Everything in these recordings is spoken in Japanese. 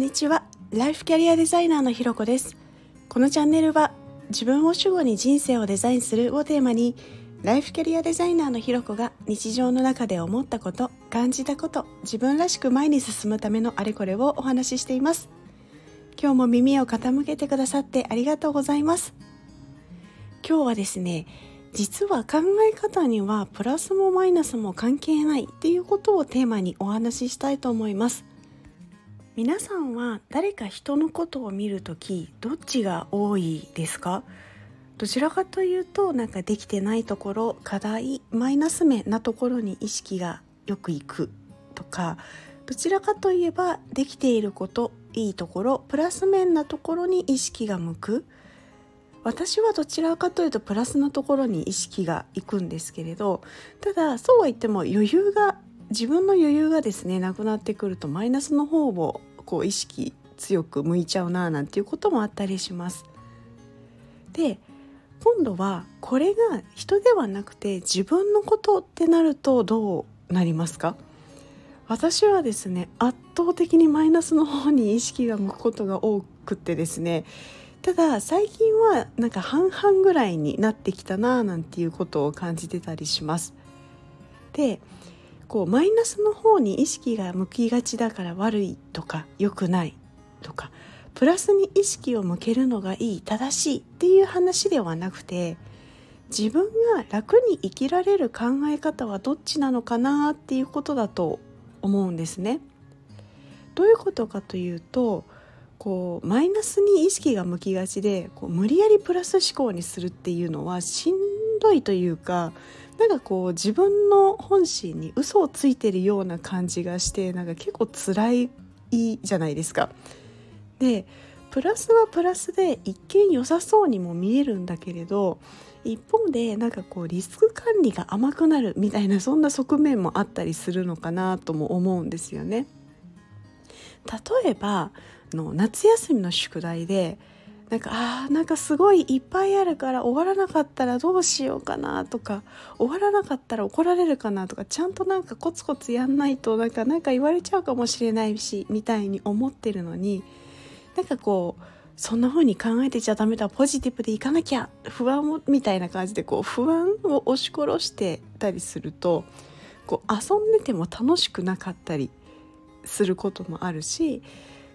んにちは。ライフキャリアデザイナーのひろこです。このチャンネルは自分を主語に人生をデザインするをテーマにライフキャリアデザイナーのひろこが日常の中で思ったこと感じたこと自分らしく前に進むためのあれこれをお話ししています。今日も耳を傾けてくださってありがとうございます。今日はですね実は考え方にはプラスもマイナスも関係ないっていうことをテーマにお話ししたいと思います。皆さんは誰か人のことを見るときどっちが多いですか？どちらかというとなんかできてないところ課題マイナス面なところに意識がよくいくとかどちらかといえばできていることいいところプラス面なところに意識が向く。私はどちらかというとプラスなところに意識がいくんですけれどただそうは言っても余裕が自分の余裕がですねなくなってくるとマイナスの方をこう意識強く向いちゃうななんていうこともあったりします。で今度はこれが人ではなくて自分のことってなるとどうなりますか？私はですね圧倒的にマイナスの方に意識が向くことが多くってですねただ最近はなんか半々ぐらいになってきたななんていうことを感じてたりします。でこうマイナスの方に意識が向きがちだから悪いとか良くないとかプラスに意識を向けるのがいい正しいっていう話ではなくて自分が楽に生きられる考え方はどっちなのかなっていうことだと思うんですね。どういうことかというとこうマイナスに意識が向きがちでこう無理やりプラス思考にするっていうのはしんどいというかなんかこう自分の本心に嘘をついてるような感じがしてなんか結構辛いじゃないですか。でプラスはプラスで一見良さそうにも見えるんだけれど一方でなんかこうリスク管理が甘くなるみたいなそんな側面もあったりするのかなとも思うんですよね。例えばの夏休みの宿題でなんかあーなんかすごいいっぱいあるから終わらなかったらどうしようかなとか終わらなかったら怒られるかなとかちゃんとなんかコツコツやんないとなんかなんか言われちゃうかもしれないしみたいに思ってるのになんかこうそんな風に考えてちゃダメだポジティブでいかなきゃ不安をみたいな感じでこう不安を押し殺してたりするとこう遊んでても楽しくなかったりすることもあるし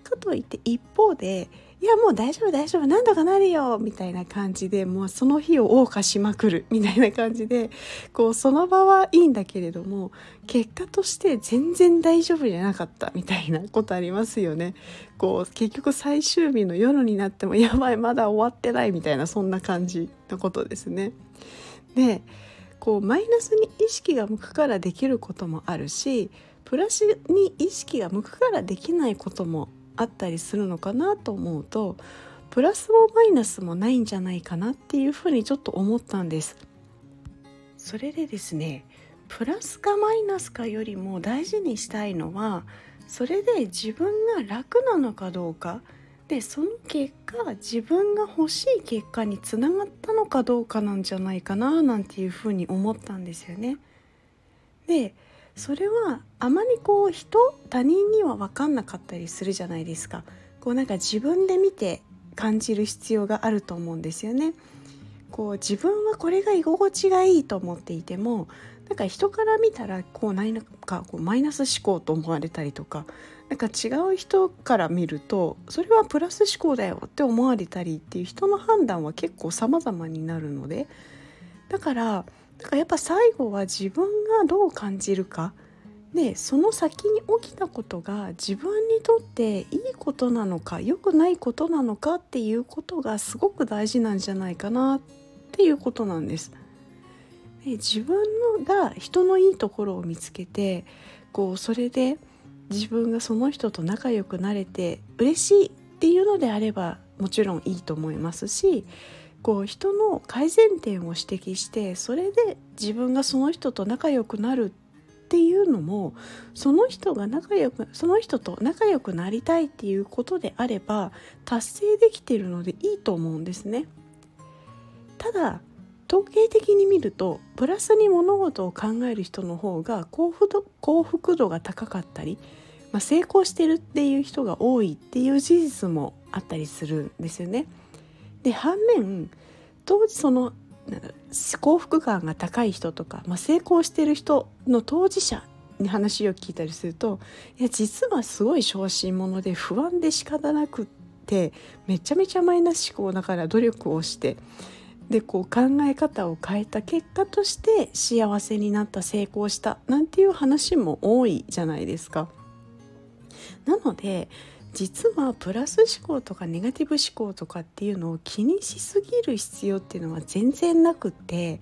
かといって一方でいやもう大丈夫大丈夫何とかなるよみたいな感じでもうその日を謳歌しまくるみたいな感じでこうその場はいいんだけれども結果として全然大丈夫じゃなかったみたいなことありますよね。こう結局最終日の夜になってもやばいまだ終わってないみたいなそんな感じのことですね。でこうマイナスに意識が向くからできることもあるしプラスに意識が向くからできないこともあったりするのかなと思うとプラスもマイナスもないんじゃないかなっていうふうにちょっと思ったんです。それでですねプラスかマイナスかよりも大事にしたいのはそれで自分が楽なのかどうかでその結果自分が欲しい結果につながったのかどうかなんじゃないかななんていうふうに思ったんですよね。でそれはあまりこう人他人には分かんなかったりするじゃないですか。こうなんか自分で見て感じる必要があると思うんですよね。こう自分はこれが居心地がいいと思っていてもなんか人から見たらこう何かこうマイナス思考と思われたりとかなんか違う人から見るとそれはプラス思考だよって思われたりっていう人の判断は結構様々になるので。だからだからやっぱ最後は自分がどう感じるかでその先に起きたことが自分にとっていいことなのか良くないことなのかっていうことがすごく大事なんじゃないかなっていうことなんです。で自分のが人のいいところを見つけてこうそれで自分がその人と仲良くなれて嬉しいっていうのであればもちろんいいと思いますしこう人の改善点を指摘してそれで自分がその人と仲良くなるっていうのもその人が仲良くその人と仲良くなりたいっていうことであれば達成できてるのでいいと思うんですね。ただ統計的に見るとプラスに物事を考える人の方が幸福度幸福度が高かったりまあ、成功してるっていう人が多いっていう事実もあったりするんですよね。で反面当時その幸福感が高い人とか、まあ、成功してる人の当事者に話を聞いたりするといや実はすごい小心者で不安で仕方なくってめちゃめちゃマイナス思考だから努力をしてでこう考え方を変えた結果として幸せになった成功したなんていう話も多いじゃないですか。なので実はプラス思考とかネガティブ思考とかっていうのを気にしすぎる必要っていうのは全然なくって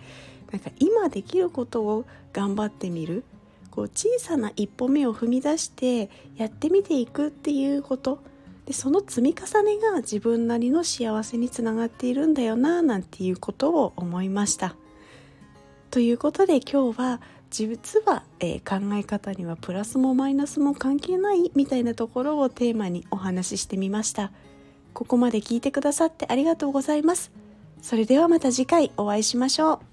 なんか今できることを頑張ってみるこう小さな一歩目を踏み出してやってみていくっていうことでその積み重ねが自分なりの幸せにつながっているんだよななんていうことを思いました。ということで今日は実は、えー、考え方にはプラスもマイナスも関係ないみたいなところをテーマにお話ししてみました。ここまで聞いてくださってありがとうございます。それではまた次回お会いしましょう。